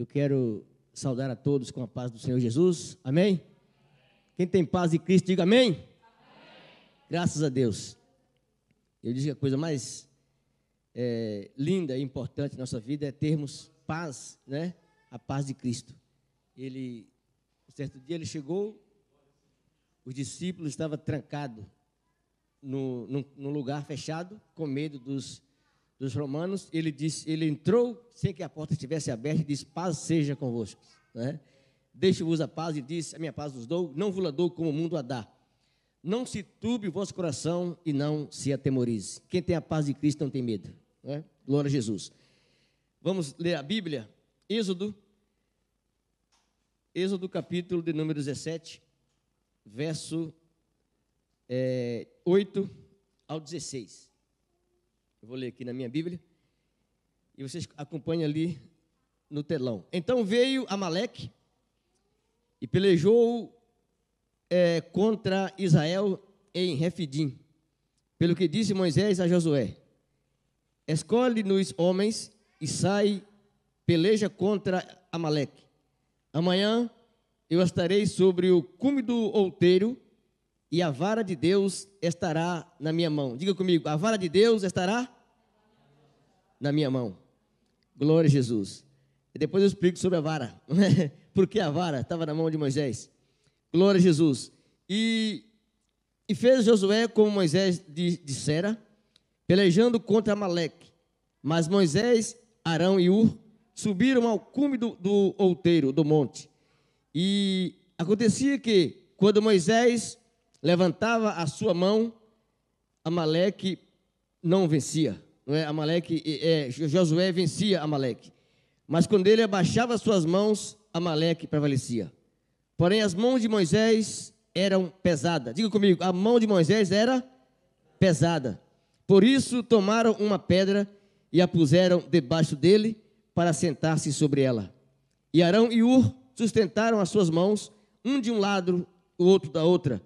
Eu quero saudar a todos com a paz do Senhor Jesus. Amém? Quem tem paz de Cristo, diga amém. Graças a Deus. Eu digo que a coisa mais é, linda e importante na nossa vida é termos paz, né? A paz de Cristo. Ele, certo dia, ele chegou, os discípulos estavam trancados no, no lugar fechado, com medo dos dos romanos, ele disse, ele entrou sem que a porta estivesse aberta e disse: Paz seja convosco. Né? Deixe-vos a paz e disse: A minha paz vos dou, não vos dou como o mundo a dá. Não se turbe o vosso coração e não se atemorize. Quem tem a paz de Cristo não tem medo. Né? Glória a Jesus. Vamos ler a Bíblia, Êxodo, Êxodo capítulo de número 17, verso é, 8 ao 16. Eu vou ler aqui na minha Bíblia. E vocês acompanham ali no telão. Então veio Amaleque e pelejou é, contra Israel em Refidim. Pelo que disse Moisés a Josué: Escolhe-nos homens e sai, peleja contra Amaleque. Amanhã eu estarei sobre o cume do outeiro e a vara de Deus estará na minha mão. Diga comigo, a vara de Deus estará na minha mão. Glória a Jesus. E depois eu explico sobre a vara. Por que a vara estava na mão de Moisés? Glória a Jesus. E, e fez Josué como Moisés dissera, pelejando contra Amaleque. Mas Moisés, Arão e Ur subiram ao cume do, do outeiro, do monte. E acontecia que, quando Moisés levantava a sua mão, Amaleque não vencia. Não é? Amaleque, é, Josué vencia Amaleque. Mas quando ele abaixava suas mãos, Amaleque prevalecia. Porém, as mãos de Moisés eram pesadas. Diga comigo, a mão de Moisés era pesada. Por isso tomaram uma pedra e a puseram debaixo dele para sentar-se sobre ela. E Arão e Ur sustentaram as suas mãos, um de um lado, o outro da outra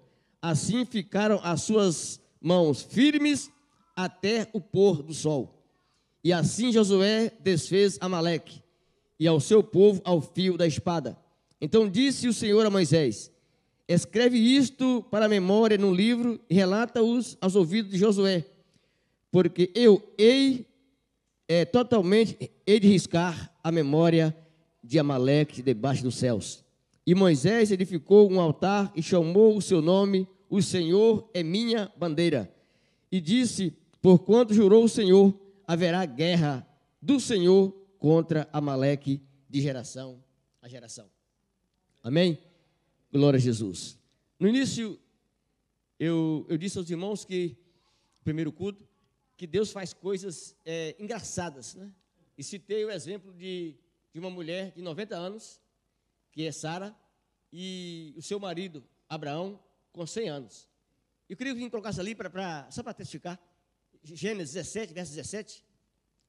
Assim ficaram as suas mãos firmes até o pôr do sol. E assim Josué desfez Amaleque e ao seu povo ao fio da espada. Então disse o Senhor a Moisés: Escreve isto para a memória num livro e relata-os aos ouvidos de Josué, porque eu hei é, totalmente hei de riscar a memória de Amaleque debaixo dos céus. E Moisés edificou um altar e chamou o seu nome o Senhor é minha bandeira. E disse: Porquanto jurou o Senhor, haverá guerra do Senhor contra Amaleque de geração a geração. Amém? Glória a Jesus. No início, eu, eu disse aos irmãos que, primeiro culto, que Deus faz coisas é, engraçadas, né? E citei o exemplo de, de uma mulher de 90 anos, que é Sara, e o seu marido, Abraão, com 100 anos. Eu queria que você colocasse ali, pra, pra, só para testificar, Gênesis 17, verso 17,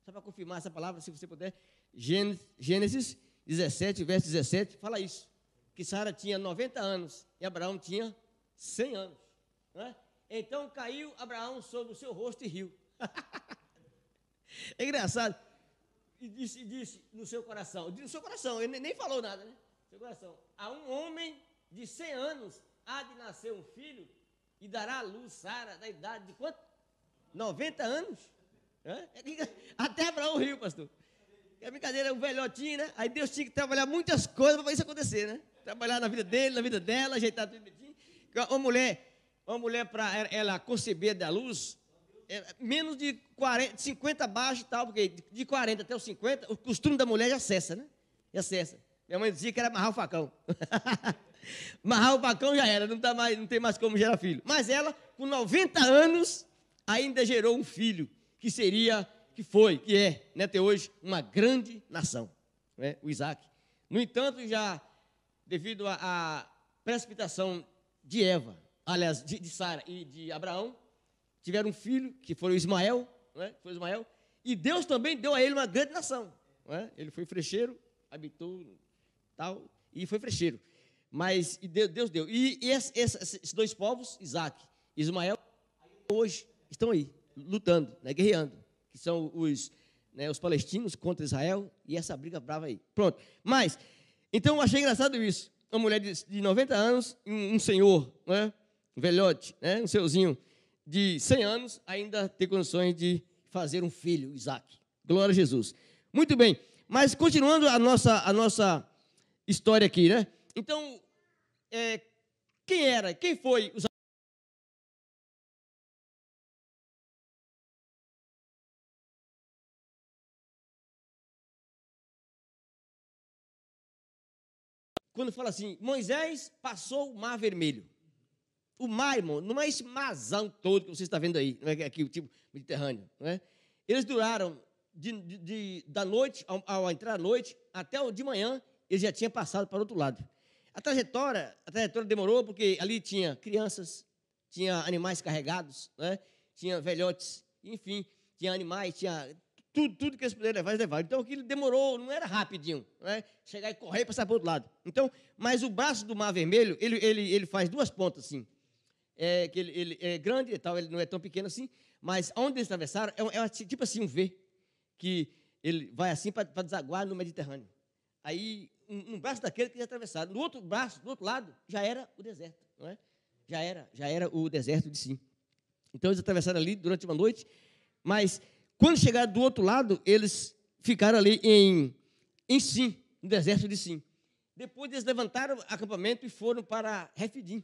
só para confirmar essa palavra, se você puder. Gênesis 17, verso 17, fala isso. Que Sara tinha 90 anos e Abraão tinha 100 anos. É? Então caiu Abraão sobre o seu rosto e riu. é engraçado. E disse, disse no seu coração, no seu coração, ele nem falou nada, né? Seu coração. Há um homem de 100 anos há de nascer um filho e dará à luz Sara da idade de quanto? 90 anos. Até Abraão riu, pastor. É brincadeira, um velhotinho, né? Aí Deus tinha que trabalhar muitas coisas para isso acontecer, né? Trabalhar na vida dele, na vida dela, ajeitar tudo bonitinho. Uma mulher, uma mulher para ela conceber da luz, é, menos de 40, 50 abaixo e tal, porque de 40 até os 50, o costume da mulher já cessa, né? Já cessa. Minha mãe dizia que era amarrar o facão. Marrar o bacão já era, não, tá mais, não tem mais como gerar filho. Mas ela, com 90 anos, ainda gerou um filho, que seria, que foi, que é, né, até hoje, uma grande nação, né, o Isaac. No entanto, já devido à precipitação de Eva, aliás, de, de Sara e de Abraão, tiveram um filho, que foi o Ismael, né, foi Ismael, e Deus também deu a ele uma grande nação. Né? Ele foi frecheiro, habitou tal, e foi frecheiro. Mas Deus deu. E esses dois povos, Isaac e Ismael, hoje estão aí, lutando, né, guerreando, que são os né, os palestinos contra Israel, e essa briga brava aí. Pronto. Mas, então eu achei engraçado isso. Uma mulher de, de 90 anos, um, um senhor, né, um velhote, né, um seuzinho de 100 anos, ainda ter condições de fazer um filho, Isaac. Glória a Jesus. Muito bem. Mas continuando a nossa, a nossa história aqui, né? Então, é, quem era, quem foi os Quando fala assim, Moisés passou o mar vermelho. O mar, irmão, não é esse mazão todo que você está vendo aí, não é aqui o tipo mediterrâneo, não é? Eles duraram de, de, de, da noite, ao, ao, entrar à noite, até de manhã, eles já tinham passado para o outro lado. A trajetória, a trajetória demorou porque ali tinha crianças, tinha animais carregados, né? tinha velhotes, enfim, tinha animais, tinha tudo, tudo que eles poderiam levar, eles levaram. Então aquilo demorou, não era rapidinho, né? chegar e correr e passar para o outro lado. Então, mas o braço do Mar Vermelho, ele, ele, ele faz duas pontas assim. É, que ele, ele é grande e tal, ele não é tão pequeno assim, mas onde eles atravessaram é, é tipo assim um V, que ele vai assim para desaguar no Mediterrâneo. Aí um, um braço daquele que eles atravessaram. No outro braço, do outro lado, já era o deserto, não é? Já era, já era o deserto de Sim. Então eles atravessaram ali durante uma noite, mas quando chegaram do outro lado, eles ficaram ali em, em Sim, no deserto de Sim. Depois eles levantaram acampamento e foram para Refidim.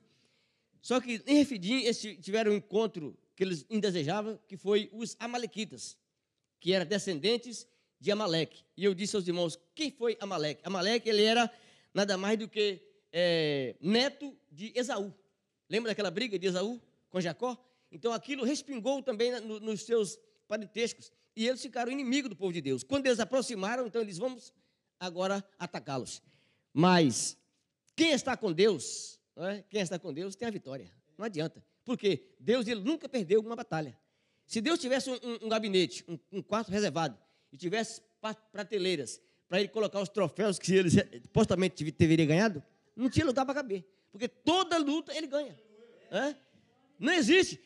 Só que em Refidim eles tiveram um encontro que eles indesejavam, que foi os amalequitas, que eram descendentes de Amaleque. E eu disse aos irmãos, quem foi Amaleque? Amaleque, ele era nada mais do que é, neto de Esaú. Lembra daquela briga de Esaú com Jacó? Então aquilo respingou também no, nos seus parentescos. E eles ficaram inimigos do povo de Deus. Quando eles aproximaram, então eles vamos agora atacá-los. Mas quem está com Deus, é? quem está com Deus tem a vitória. Não adianta. Porque Deus ele nunca perdeu uma batalha. Se Deus tivesse um, um, um gabinete, um, um quarto reservado, e tivesse prateleiras para ele colocar os troféus que ele supostamente teria ganhado, não tinha lugar para caber. Porque toda luta ele ganha. É? Não existe.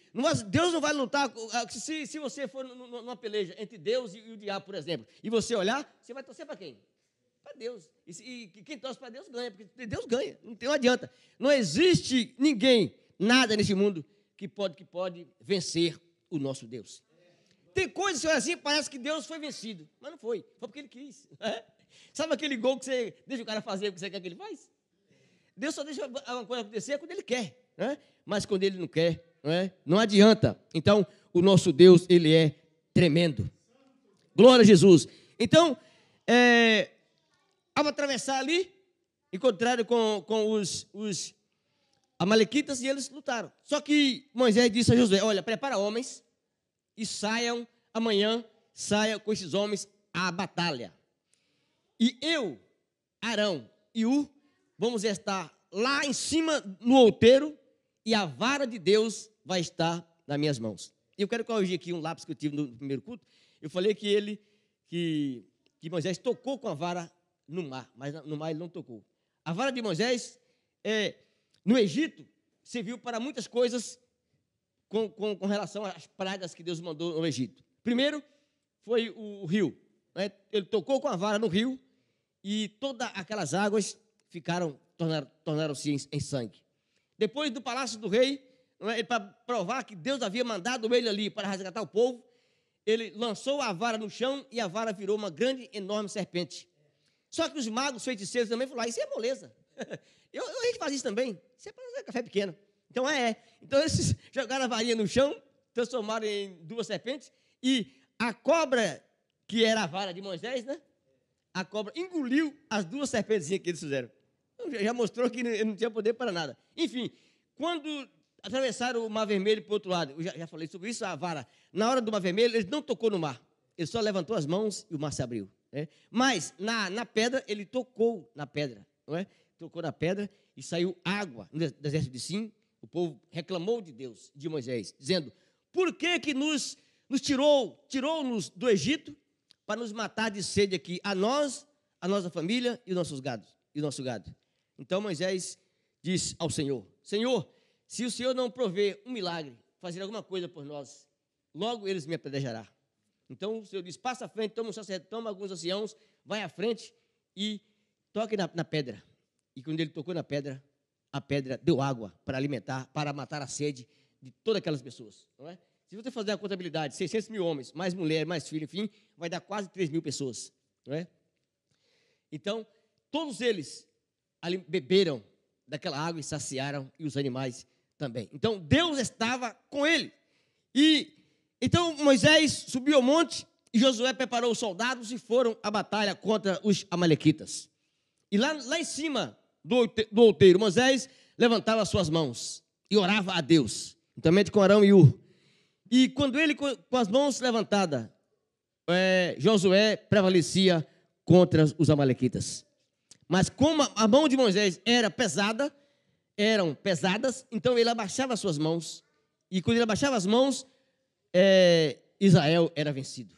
Deus não vai lutar. Ah, se, se você for numa peleja entre Deus e, o diabo, por exemplo, e você olhar, você vai torcer para quem? Para Deus. E, e, quem torce para Deus ganha, porque Deus ganha. Não, tem, não adianta. Não existe ninguém, nada nesse mundo que pode, que pode vencer o nosso Deus. Tem coisas assim, parece que Deus foi vencido. Mas não foi. Foi porque ele quis. É? Sabe aquele gol que você deixa o cara fazer que você quer que ele faz? Deus só deixa uma coisa acontecer quando ele quer. Né? Mas quando ele não quer, não, é? não adianta. Então, o nosso Deus, ele é tremendo. Glória a Jesus. Então, é, ao atravessar ali, encontraram com, com os, os amalequitas e eles lutaram. Só que Moisés disse a Josué: Olha, prepara homens e saiam amanhã, saia com esses homens à batalha. E eu, Arão e U, vamos estar lá em cima no outeiro e a vara de Deus vai estar nas minhas mãos. E eu quero corrigir aqui um lápis que eu tive no primeiro culto. Eu falei que ele, que, que Moisés tocou com a vara no mar, mas no mar ele não tocou. A vara de Moisés, é, no Egito, serviu para muitas coisas com, com, com, relação às pragas que Deus mandou no Egito. Primeiro foi o, o rio. Né? Ele tocou com a vara no rio e todas aquelas águas ficaram tornaram-se tornaram em, em, sangue. Depois do palácio do rei, é? para provar que Deus havia mandado ele ali para resgatar o povo, ele lançou a vara no chão e a vara virou uma grande, enorme serpente. Só que os magos feiticeiros também falaram: Isso é moleza. Eu, eu, a gente faz isso também. Isso é para café pequeno. Então é, é. Então eles jogaram a varinha no chão, transformaram em duas serpentes, e a cobra, que era a vara de Moisés, né? A cobra engoliu as duas serpentes que eles fizeram. Então, já mostrou que não tinha poder para nada. Enfim, quando atravessaram o Mar Vermelho para o outro lado, eu já, já falei sobre isso, a vara, na hora do Mar Vermelho, ele não tocou no mar. Ele só levantou as mãos e o mar se abriu. Né? Mas na, na pedra, ele tocou na pedra. Não é? Tocou na pedra e saiu água no deserto de Sim, o povo reclamou de Deus, de Moisés, dizendo: Por que que nos, nos tirou, tirou-nos do Egito para nos matar de sede aqui, a nós, a nossa família e os nossos gados, e o nosso gado? Então Moisés disse ao Senhor: Senhor, se o Senhor não prover um milagre, fazer alguma coisa por nós, logo eles me apedrejará. Então o Senhor diz: passa à frente, toma, um sacerdote, toma alguns anciãos, vai à frente e toque na, na pedra. E quando ele tocou na pedra, a pedra deu água para alimentar, para matar a sede de todas aquelas pessoas. Não é? Se você fazer a contabilidade, 600 mil homens, mais mulher, mais filho, enfim, vai dar quase 3 mil pessoas. Não é? Então, todos eles beberam daquela água e saciaram, e os animais também. Então, Deus estava com ele. E então Moisés subiu ao monte e Josué preparou os soldados e foram à batalha contra os amalequitas. E lá, lá em cima do, outeiro, Moisés levantava as suas mãos e orava a Deus, juntamente com Arão e Ur. E quando ele, com, as mãos levantadas, é, Josué prevalecia contra os amalequitas. Mas como a mão de Moisés era pesada, eram pesadas, então ele abaixava as suas mãos. E quando ele abaixava as mãos, é, Israel era vencido.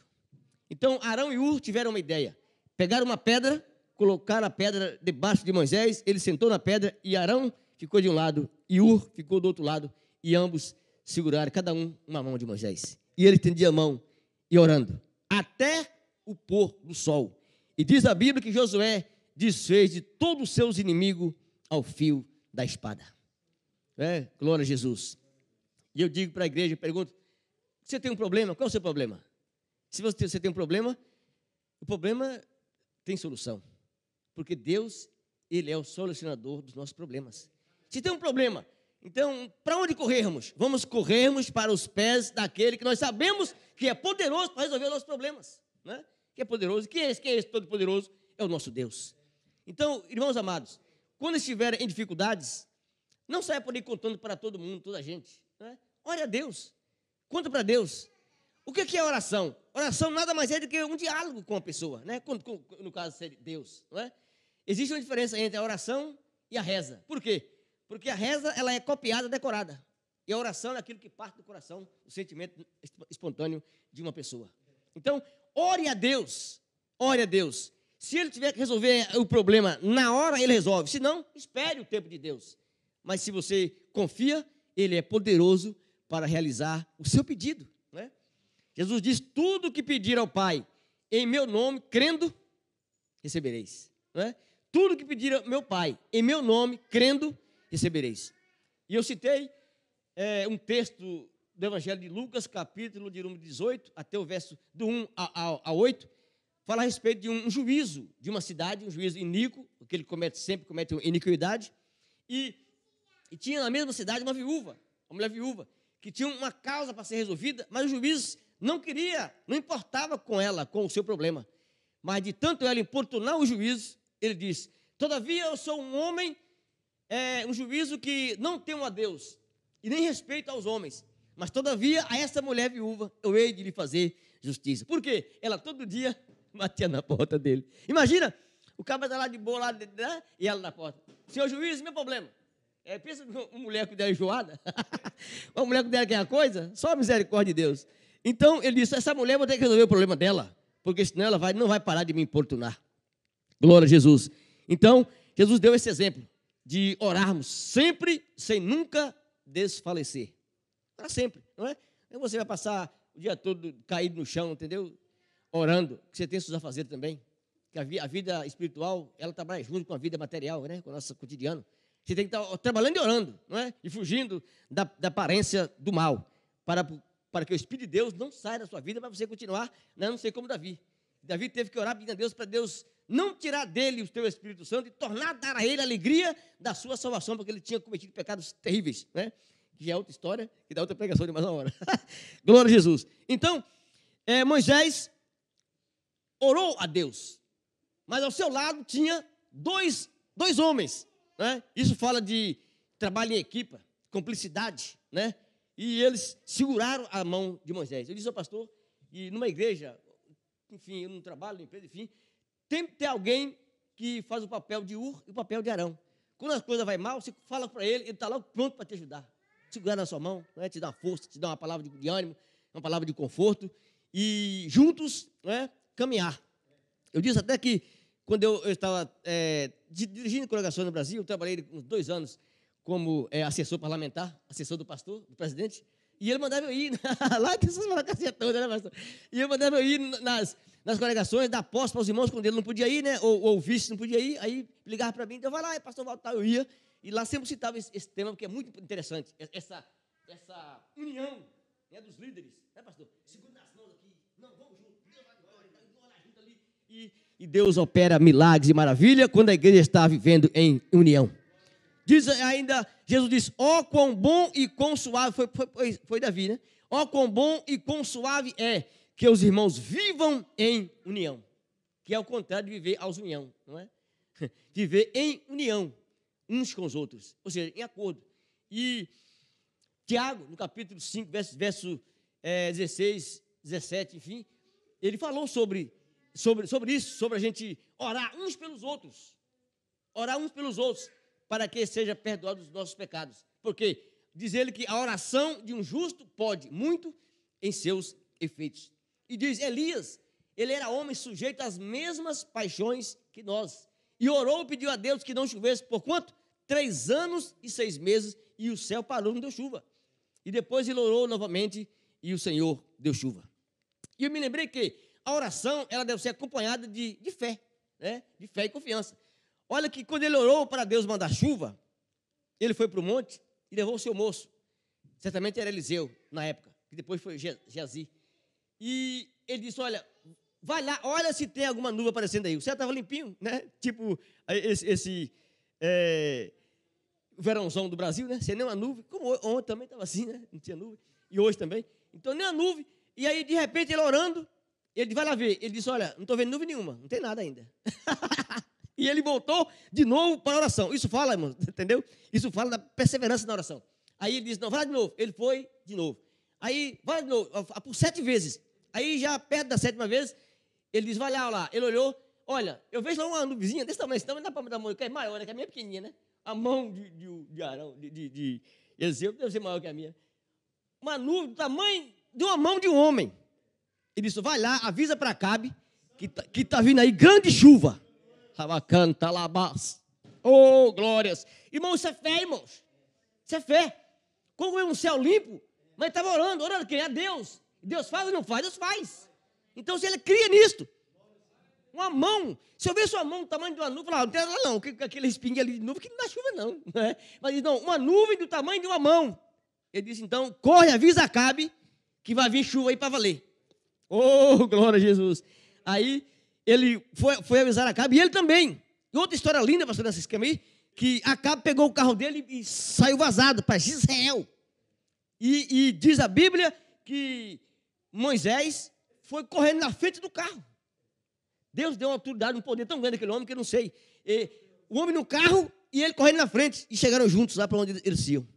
Então Arão e Ur tiveram uma ideia. Pegaram uma pedra colocaram a pedra debaixo de Moisés, ele sentou na pedra e Arão ficou de um lado e Ur ficou do outro lado e ambos seguraram cada um uma mão de Moisés. E ele estendia a mão e orando até o pôr do sol. E diz a Bíblia que Josué desfez de todos os seus inimigos ao fio da espada. É, glória a Jesus. E eu digo para a igreja, pergunto: você tem um problema? Qual é o seu problema? Se você tem um problema, o problema tem solução. Porque Deus, Ele é o solucionador dos nossos problemas. Se tem um problema, então, para onde corrermos? Vamos corrermos para os pés daquele que nós sabemos que é poderoso para resolver os nossos problemas. Né? Que é poderoso. Quem é esse? É esse todo-poderoso? É o nosso Deus. Então, irmãos amados, quando estiverem em dificuldades, não saia por aí contando para todo mundo, toda a gente. Né? Ore a Deus. Conta para Deus. O que é oração? Oração nada mais é do que um diálogo com a pessoa, né? no caso, Deus. Não é? Existe uma diferença entre a oração e a reza. Por quê? Porque a reza ela é copiada, decorada. E a oração é aquilo que parte do coração, o sentimento espontâneo de uma pessoa. Então, ore a Deus. Ore a Deus. Se ele tiver que resolver o problema na hora, ele resolve. Se não, espere o tempo de Deus. Mas se você confia, ele é poderoso para realizar o seu pedido. Né? Jesus diz: tudo que pedir ao Pai em meu nome, crendo, recebereis. Não é? Tudo que pedir meu Pai, em meu nome, crendo, recebereis. E eu citei é, um texto do Evangelho de Lucas, capítulo de número 18, até o verso do 1 a, a, a 8, fala a respeito de um juízo de uma cidade, um juízo iníquo, porque ele comete sempre comete iniquidade, e, e tinha na mesma cidade uma viúva, uma mulher viúva, que tinha uma causa para ser resolvida, mas o juiz não queria, não importava com ela, com o seu problema. Mas de tanto ela importunar o juízo, ele diz: Todavia eu sou um homem, é, um juízo que não temo a Deus e nem respeito aos homens. Mas todavia a essa mulher viúva eu hei de lhe fazer justiça. Por quê? Ela todo dia batia na porta dele. Imagina, o cara está lá de boa lá, né? e ela na porta. Senhor juiz, meu problema. É, pensa uma mulher que der enjoada. uma mulher que der aquela coisa, só a misericórdia de Deus. Então ele disse: essa mulher vai ter que resolver o problema dela, porque senão ela vai, não vai parar de me importunar. Glória a Jesus. Então, Jesus deu esse exemplo de orarmos sempre, sem nunca desfalecer. Para sempre, não é? Não você vai passar o dia todo caído no chão, entendeu? Orando, que você tem seus fazer também. Que a vida espiritual, ela trabalha junto com a vida material, né? com o nosso cotidiano. Você tem que estar trabalhando e orando, não é? E fugindo da, da aparência do mal, para, para que o Espírito de Deus não saia da sua vida, para você continuar, né? não sei como Davi. Davi teve que orar pedindo a Deus para Deus não tirar dele o teu Espírito Santo e tornar dar a ele a alegria da sua salvação, porque ele tinha cometido pecados terríveis, né? Que é outra história, que dá outra pregação de mais uma hora. Glória a Jesus. Então, é, Moisés orou a Deus, mas ao seu lado tinha dois, dois homens, né? Isso fala de trabalho em equipa, cumplicidade, né? E eles seguraram a mão de Moisés. Eu disse ao pastor, e numa igreja, enfim, eu não trabalho, empresa, enfim, tem que ter alguém que faz o papel de Ur e o papel de Arão. Quando as coisas vai mal, você fala para ele, ele está lá pronto para te ajudar. Segurar na sua mão, né, te dar força, te dar uma palavra de, de ânimo, uma palavra de conforto. E juntos né, caminhar. Eu disse até que quando eu, eu estava é, dirigindo congregações no Brasil, eu trabalhei uns dois anos como é, assessor parlamentar, assessor do pastor, do presidente, E ele mandava eu ir, lá tem essas burocracias todas, né, pastor? E ele mandava eu ir nas, nas congregações, dar posse para os irmãos, quando ele não podia ir, né? Ou, ou vice não podia ir, aí ligava para mim, então vai lá, pastor Walter, eu ia. E lá sempre citava esse, esse, tema, porque é muito interessante. Essa, essa união né, dos líderes, né, pastor? Segura as mãos aqui, não, vamos junto, Deus vai embora, então vamos lá junto ali. E, e Deus opera milagres e maravilha quando a igreja está vivendo em união. Diz ainda, Jesus diz, ó oh, quão bom e quão suave, foi, foi, foi Davi, né? Ó oh, quão bom e quão suave é que os irmãos vivam em união. Que é o contrário de viver aos união, não é? Viver em união, uns com os outros, ou seja, em acordo. E Tiago, no capítulo 5, verso, verso é, 16, 17, enfim, ele falou sobre, sobre, sobre isso, sobre a gente orar uns pelos outros. Orar uns pelos outros para que seja perdoado os nossos pecados. Porque diz ele que a oração de um justo pode muito em seus efeitos. E diz Elias, ele era homem sujeito às mesmas paixões que nós. E orou e pediu a Deus que não chovesse por quanto? Três anos e seis meses, e o céu parou, não deu chuva. E depois ele orou novamente, e o Senhor deu chuva. E eu me lembrei que a oração, ela deve ser acompanhada de, de fé, né? de fé e confiança. Olha que quando ele orou para Deus mandar chuva, ele foi para o monte e levou o seu moço. Certamente era Eliseu na época, que depois foi Geazi. E ele disse: Olha, vai lá, olha se tem alguma nuvem aparecendo aí. O céu estava limpinho, né? Tipo esse, esse é, verãozão do Brasil, né? Sem nenhuma nuvem. Como ontem também estava assim, né? Não tinha nuvem. E hoje também. Então, nem a nuvem. E aí, de repente, ele orando, ele vai lá ver. Ele disse: Olha, não estou vendo nuvem nenhuma, não tem nada ainda. E ele voltou de novo para a oração. Isso fala, irmão, entendeu? Isso fala da perseverança na oração. Aí ele disse: Não, vai de novo. Ele foi de novo. Aí, vai de novo, por sete vezes. Aí, já perto da sétima vez, ele disse: Vai lá, lá. Ele olhou: Olha, eu vejo lá uma nuvezinha desse tamanho, não dá para me dar mão, que é maior, né? Que a minha é pequenininha, né? A mão de, de, de Arão, de, de, de Eliseu, deve ser maior que a minha. Uma nuvem do tamanho de uma mão de um homem. Ele disse: Vai lá, avisa para Cabe que está tá vindo aí grande chuva. Rabacanta, labás. Oh, glórias. Irmãos, isso é fé, irmãos. Isso é fé. Como é um céu limpo, mas estava orando, orando quem? A Deus. Deus faz ou não faz? Deus faz. Então, se ele cria nisto, uma mão, se eu ver sua mão do tamanho de uma nuvem, falar, não tem nada não, aquele espinho ali de nuvem que não dá chuva não. Né? Mas não, uma nuvem do tamanho de uma mão. Ele disse, então, corre, avisa Acabe, que vai vir chuva aí para valer. Oh, glória a Jesus. Aí, ele foi, foi avisar Acabe, e ele também. E outra história linda, pastor, nesse esquema aí, que Acabe pegou o carro dele e saiu vazado para Israel. E, e, diz a Bíblia que Moisés foi correndo na frente do carro. Deus deu uma autoridade, um poder tão grande àquele homem que eu não sei. E, o homem no carro e ele correndo na frente e chegaram juntos lá para onde eles iam.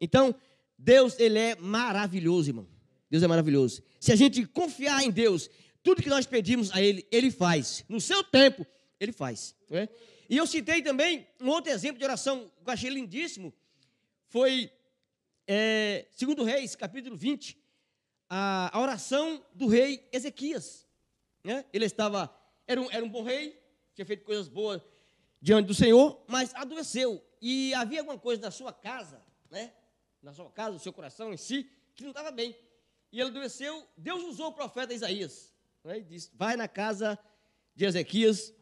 Então, Deus, ele é maravilhoso, irmão. Deus é maravilhoso. Se a gente confiar em Deus tudo que nós pedimos a Ele, Ele faz. No seu tempo, Ele faz. É? E eu citei também um outro exemplo de oração que eu achei lindíssimo. Foi, é, segundo Reis, capítulo 20, a, a oração do rei Ezequias. Né? Ele estava, era um, era um bom rei, tinha feito coisas boas diante do Senhor, mas adoeceu. E havia alguma coisa na sua casa, né? na sua casa, no seu coração em si, que não estava bem. E ele adoeceu, Deus usou o profeta Isaías né, e diz: Vai na casa de Ezequias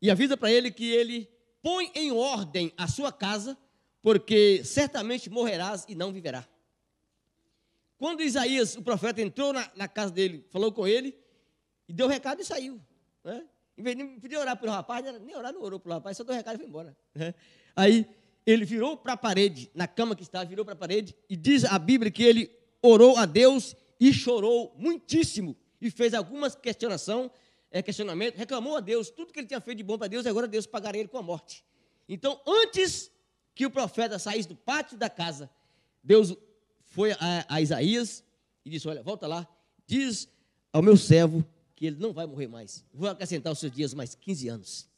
e avisa para ele que ele põe em ordem a sua casa, porque certamente morrerás e não viverá. Quando Isaías, o profeta, entrou na, na casa dele, falou com ele, e deu o recado e saiu. Né? Em vez de pedir orar pelo rapaz, nem orar, não orou pelo rapaz, só deu o recado e foi embora. Né? Aí ele virou para a parede, na cama que estava, virou para a parede, e diz a Bíblia que ele orou a Deus e chorou muitíssimo e fez algumas questionação, é, questionamento, reclamou a Deus tudo que ele tinha feito de bom para Deus, agora Deus pagaria ele com a morte. Então, antes que o profeta saísse do pátio da casa, Deus foi a, a Isaías e disse: Olha, volta lá, diz ao meu servo que ele não vai morrer mais. Vou acrescentar os seus dias mais 15 anos.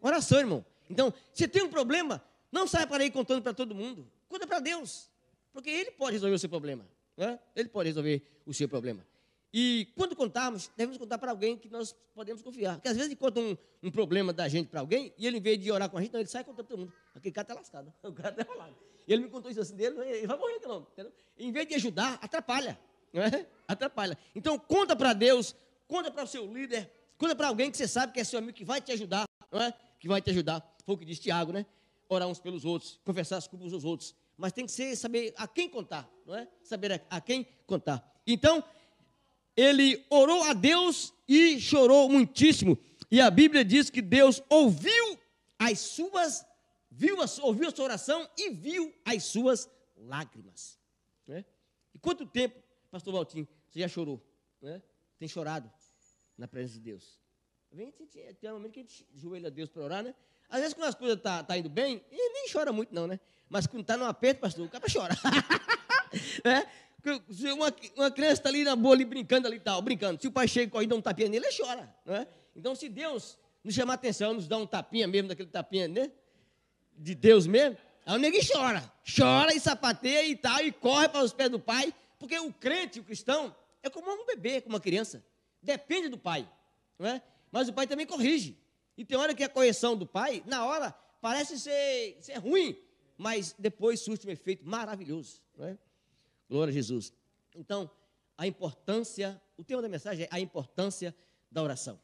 Oração, irmão. Então, se tem um problema, não saia para aí contando para todo mundo. Conta para Deus. Porque Ele pode resolver o seu problema. Né? Ele pode resolver o seu problema. E quando contarmos, devemos contar para alguém que nós podemos confiar. Porque às vezes conta um, um problema da gente para alguém, e ele, em vez de orar com a gente, não, ele sai contando para todo mundo. Aquele cara está lascado, o cara está falando. Ele me contou isso assim dele, ele vai morrer, não. Entendeu? Em vez de ajudar, atrapalha. Não é? Atrapalha. Então, conta para Deus, conta para o seu líder, conta para alguém que você sabe que é seu amigo, que vai te ajudar, não é? Que vai te ajudar. Foi o que diz Tiago, né? Orar uns pelos outros, confessar as culpas dos outros. Mas tem que ser, saber a quem contar, não é? Saber a quem contar. Então, ele orou a Deus e chorou muitíssimo. E a Bíblia diz que Deus ouviu as suas, viu a, ouviu a sua oração e viu as suas lágrimas. Né? E quanto tempo, pastor Valtinho, você já chorou? Né? Tem chorado na presença de Deus. Tem um momento que a gente joelha a Deus para orar, né? Às vezes, quando as coisas estão tá, tá indo bem, ele nem chora muito, não, né? Mas quando está no aperto, pastor, o cara chora. né? Uma, uma criança está ali na boa, ali brincando ali tal, brincando. Se o pai chega e dá um tapinha nele, ele chora. Não é? Então, se Deus nos chamar atenção, nos dá um tapinha mesmo, daquele tapinha, né? De Deus mesmo, aí o neguinho chora. Chora e sapateia e tal, e corre para os pés do pai, porque o crente, o cristão, é como um bebê, como uma criança. Depende do pai. Não é? Mas o pai também corrige. E tem hora que a correção do pai, na hora, parece ser, ser ruim, mas depois surge um efeito maravilhoso. Não é? Glória a Jesus. Então, a importância, o tema da mensagem é a importância da oração.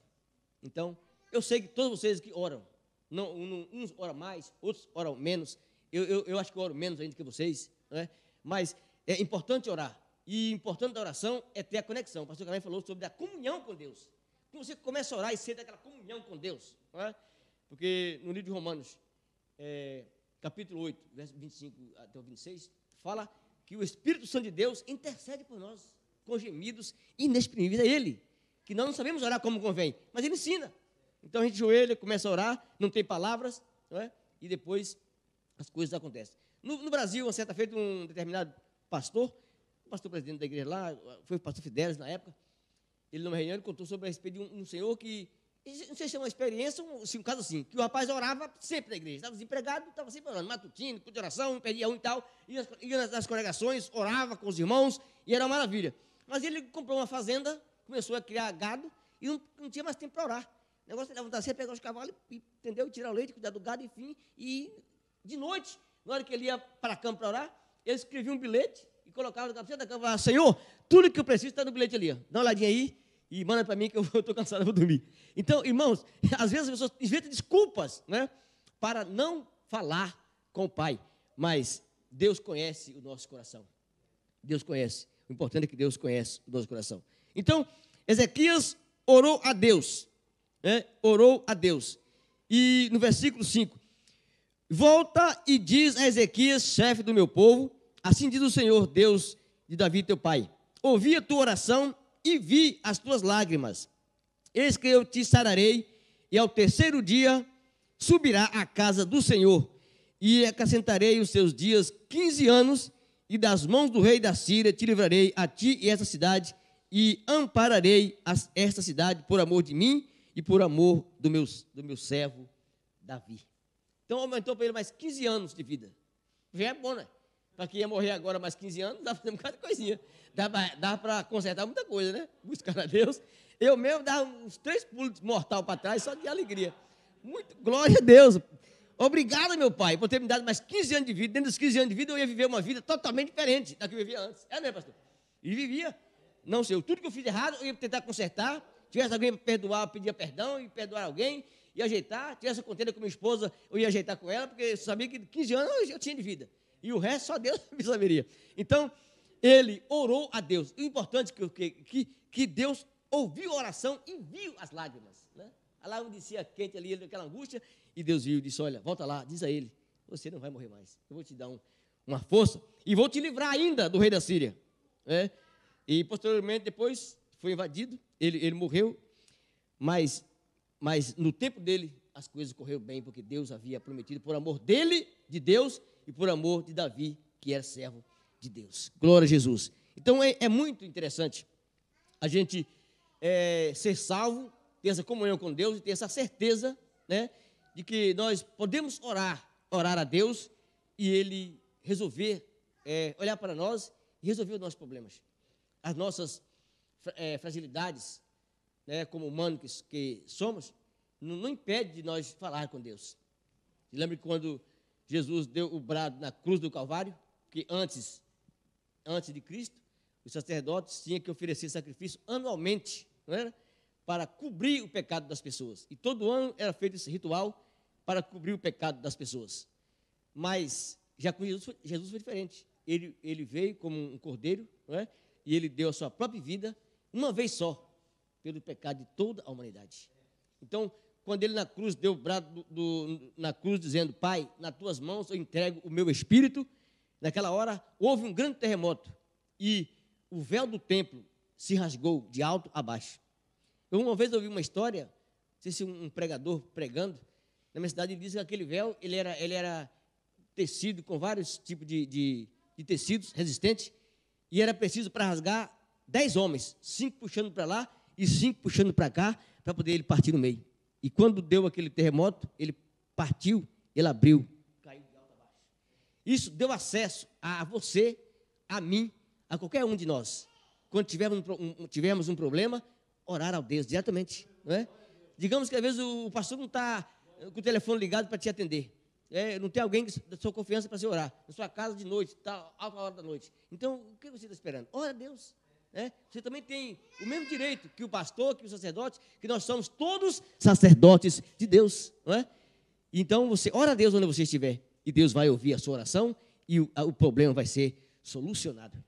Então, eu sei que todos vocês que oram, não, uns oram mais, outros oram menos. Eu, eu, eu acho que eu oro menos ainda que vocês, é? mas é importante orar. E importante da oração é ter a conexão. O pastor Carmen falou sobre a comunhão com Deus. Quando você começa a orar e sente aquela comunhão com Deus. É? Porque no livro de Romanos, é, capítulo 8, verso 25 até o 26, fala que o Espírito Santo de Deus intercede por nós com gemidos inexprimíveis. É Ele, que nós não sabemos orar como convém, mas Ele ensina. Então a gente joelha, começa a orar, não tem palavras, não é? e depois as coisas acontecem. No, no Brasil, uma certa feita, um determinado pastor, o pastor presidente da igreja lá, foi o pastor Fidelis na época, ele numa reunião ele contou sobre a respeito de um, um senhor que não sei se é uma experiência, um, assim, um caso assim, que o rapaz orava sempre na igreja, estava desempregado, estava sempre orando, matutino, de oração, pedia um e tal, ia, ia nas, nas congregações, orava com os irmãos, e era uma maravilha. Mas ele comprou uma fazenda, começou a criar gado, e não, não tinha mais tempo para orar. O negócio de levantar cedo, pegar os cavalos, entendeu? tirar o leite, cuidar do gado, enfim, e de noite, na hora que ele ia para a cama para orar, ele escrevia um bilhete, e colocava no cabeceira da cama e falava, Senhor, tudo que eu preciso está no bilhete ali, ó. dá uma olhadinha aí, e manda para mim que eu estou cansado, eu vou dormir. Então, irmãos, às vezes as pessoas inventam desculpas né, para não falar com o Pai, mas Deus conhece o nosso coração. Deus conhece. O importante é que Deus conhece o nosso coração. Então, Ezequias orou a Deus. Né, orou a Deus. E no versículo 5: Volta e diz a Ezequias, chefe do meu povo: Assim diz o Senhor, Deus de Davi, teu pai: Ouvi a tua oração e vi as tuas lágrimas. Eis que eu te sararei, e ao terceiro dia subirá à casa do Senhor, e acrescentarei os seus dias quinze anos, e das mãos do rei da Síria te livrarei a ti e esta cidade, e ampararei esta cidade por amor de mim e por amor do meu, do meu servo Davi. Então aumentou para ele mais 15 anos de vida. Já é bom, né? Para quem ia morrer agora mais 15 anos, dá para fazer um bocado de coisinha. Dá, dá para consertar muita coisa, né? Buscar a Deus. Eu mesmo dava uns três pulos mortal para trás, só de alegria. Muito, glória a Deus. Obrigado, meu pai, por ter me dado mais 15 anos de vida. Dentro dos 15 anos de vida, eu ia viver uma vida totalmente diferente da que eu vivia antes. É, né, pastor? E vivia. Não sei, tudo que eu fiz errado, eu ia tentar consertar. Tivesse alguém para perdoar, eu pedia perdão e perdoar alguém, ia ajeitar. Tivesse contenda com minha esposa, eu ia ajeitar com ela, porque eu sabia que 15 anos eu tinha de vida. E o resto só Deus saberia. Então, ele orou a Deus. O importante é que, que, que Deus ouviu a oração e viu as lágrimas. Né? A lágrima descia quente ali, aquela angústia, e Deus viu e disse: Olha, volta lá, diz a ele: Você não vai morrer mais. Eu vou te dar um, uma força e vou te livrar ainda do rei da Síria. É? E posteriormente, depois, foi invadido, ele, ele morreu, mas, mas no tempo dele as coisas correram bem, porque Deus havia prometido, por amor dele, de Deus, e por amor de Davi, que era servo de Deus. Glória a Jesus. Então é, é muito interessante a gente é, ser salvo, ter essa comunhão com Deus e ter essa certeza né, de que nós podemos orar, orar a Deus e Ele resolver, é, olhar para nós e resolver os nossos problemas, as nossas é, fragilidades, né, como humanos que, somos, não, não, impede de nós falar com Deus. Lembre quando Jesus deu o brado na cruz do Calvário, que antes, antes de Cristo, os sacerdotes tinham que oferecer sacrifício anualmente, não era? Para cobrir o pecado das pessoas. E todo ano era feito esse ritual para cobrir o pecado das pessoas. Mas já com Jesus, Jesus foi diferente. Ele, ele veio como um cordeiro, não é? E ele deu a sua própria vida, uma vez só, pelo pecado de toda a humanidade. Então, quando ele na cruz deu o brado do, do, na cruz dizendo: Pai, nas tuas mãos eu entrego o meu espírito. Naquela hora houve um grande terremoto e o véu do templo se rasgou de alto a baixo. Eu uma vez ouvi uma história, não sei se um pregador pregando, na minha cidade disse que aquele véu ele era, ele era tecido com vários tipos de, de, de tecidos resistentes e era preciso para rasgar dez homens, cinco puxando para lá e cinco puxando para cá, para poder ele partir no meio. E quando deu aquele terremoto, ele partiu, ele abriu, caiu de alto a baixo. Isso deu acesso a você, a mim, a qualquer um de nós. Quando tivermos um, tivermos um problema, orar ao Deus diretamente. Não é? Digamos que às vezes o pastor não está com o telefone ligado para te atender. É, não tem alguém da sua confiança para você orar. Na sua casa de noite, está alta hora da noite. Então, o que você está esperando? Ora a Deus. É? Você também tem o mesmo direito que o pastor, que o sacerdote, que nós somos todos sacerdotes de Deus. Não é? Então você ora a Deus onde você estiver, e Deus vai ouvir a sua oração e o, a, o problema vai ser solucionado.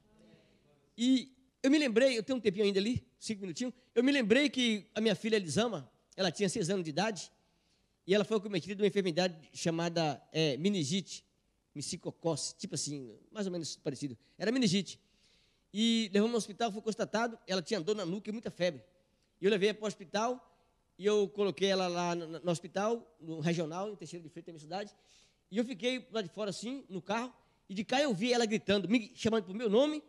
E eu me lembrei, eu tenho um tempinho ainda ali, cinco minutinhos, eu me lembrei que a minha filha Elisama, ela tinha seis anos de idade, e ela foi cometida de uma enfermidade chamada é, meningite, psicocosse, tipo assim, mais ou menos parecido. Era meningite. E levamos no hospital, foi constatado, ela tinha dor na nuca e muita febre. E eu levei para o hospital, e eu coloquei ela lá no, no hospital, no regional, em Teixeira de Freitas, da minha cidade. E eu fiquei lá de fora assim, no carro, e de cá eu vi ela gritando, me chamando pelo meu nome,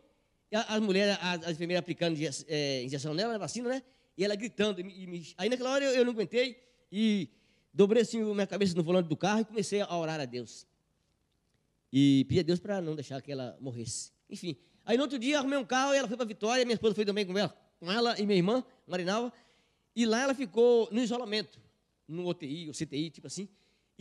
as mulheres, as, enfermeiras aplicando é, injeção nela, vacina, né? E ela gritando. E me, aí naquela hora eu, eu, não aguentei e dobrei assim minha cabeça no volante do carro e comecei a orar a Deus. E pedi a Deus para não deixar que ela morresse. Enfim, Aí no outro dia arrumei um carro e ela foi para Vitória, minha esposa foi também com ela, com ela e minha irmã, Marinalva. E lá ela ficou no isolamento, no UTI, ou CTI, tipo assim.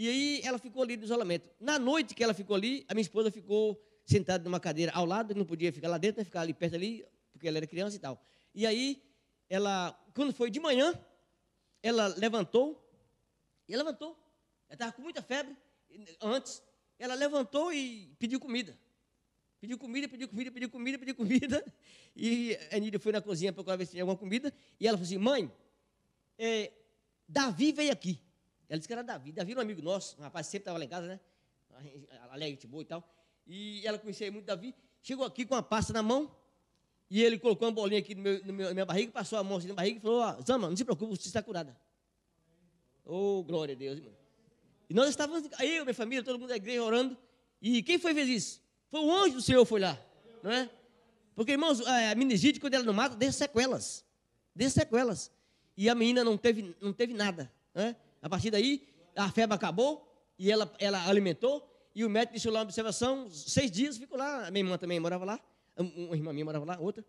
E aí ela ficou ali no isolamento. Na noite que ela ficou ali, a minha esposa ficou sentada numa cadeira ao lado, não podia ficar lá dentro, né, ficar ali perto ali, porque ela era criança e tal. E aí ela, quando foi de manhã, ela levantou, e ela levantou. Ela estava com muita febre antes. Ela levantou e pediu comida. Pediu comida, pediu comida, pediu comida, pediu comida. E a Nídia foi na cozinha para ver se tinha alguma comida. E ela falou assim: mãe, é, Davi veio aqui. Ela disse que era Davi. Davi era um amigo nosso, um rapaz sempre estava lá em casa, né? Alegre, boa e tal. E ela conhecia muito Davi. Chegou aqui com uma pasta na mão. E ele colocou uma bolinha aqui no meu, no meu, na minha barriga, passou a mão assim na barriga e falou: Zama, não se preocupe, você está curada. Oh, glória a Deus, irmão. E nós estávamos, aí, minha família, todo mundo da igreja orando. E quem foi fez isso? Foi o anjo do Senhor foi lá, não é? Porque, irmãos, a meningite, quando ela não mata, deixa sequelas. Deixa sequelas. E a menina não teve, não teve nada. Né? A partir daí, a febre acabou e ela, ela alimentou. E o médico deixou lá uma observação. Seis dias ficou lá. A minha irmã também morava lá. Uma irmã minha morava lá, outra.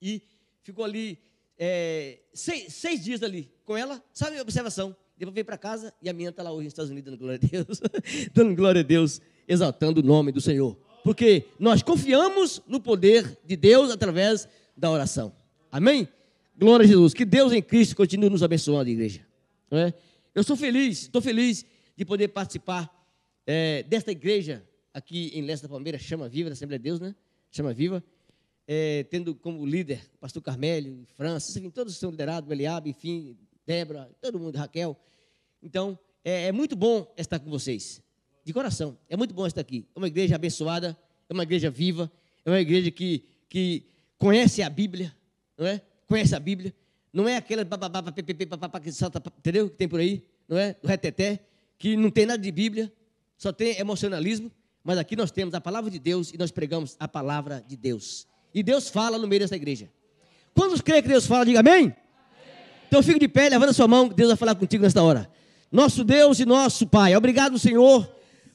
E ficou ali é, seis, seis dias ali com ela. Sabe a observação? Depois veio para casa e a minha está lá hoje nos Estados Unidos dando glória a Deus. dando glória a Deus exaltando o nome do Senhor. Porque nós confiamos no poder de Deus através da oração. Amém? Glória a Jesus. Que Deus em Cristo continue nos abençoando, igreja. É? Eu sou feliz, estou feliz de poder participar é, desta igreja aqui em Leste da Palmeira, Chama Viva, da Assembleia de Deus, né? Chama Viva. É, tendo como líder o pastor Carmélio, Francis, enfim, todos são liderados, Eliabe, enfim, Débora, todo mundo, Raquel. Então, é, é muito bom estar com vocês de coração. É muito bom estar aqui. É uma igreja abençoada, é uma igreja viva, é uma igreja que, que conhece a Bíblia, não é? Conhece a Bíblia. Não é aquela que salta, entendeu? Que tem por aí, não é? O reteté, que não tem nada de Bíblia, só tem emocionalismo. Mas aqui nós temos a palavra de Deus e nós pregamos a palavra de Deus. E Deus fala no meio dessa igreja. Quantos creem que Deus fala? Diga amém. amém. Então fique de pé, levando a sua mão, Deus vai falar contigo nesta hora. Nosso Deus e nosso Pai, obrigado, Senhor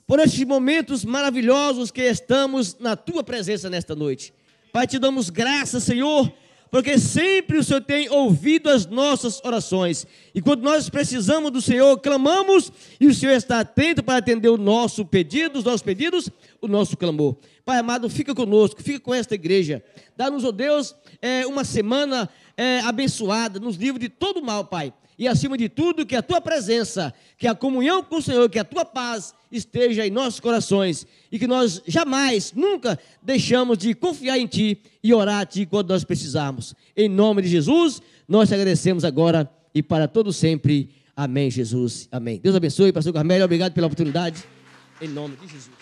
por estes momentos maravilhosos que estamos na tua presença nesta noite. Pai, te damos graças, Senhor, porque sempre o Senhor tem ouvido as nossas orações. E quando nós precisamos do Senhor, clamamos, e o Senhor está atento para atender o nosso pedido, os nossos pedidos, o nosso clamor. Pai amado, fica conosco, fica com esta igreja. Dá-nos, ó oh Deus, é, uma semana é, abençoada, nos livre de todo mal, Pai e acima de tudo, que a tua presença, que a comunhão com o Senhor, que a tua paz esteja em nossos corações e que nós jamais, nunca deixamos de confiar em ti e orar a ti quando nós precisarmos. Em nome de Jesus, nós te agradecemos agora e para todo sempre. Amém, Jesus. Amém. Deus abençoe, pastor Carmelo. Obrigado pela oportunidade. Em nome de Jesus.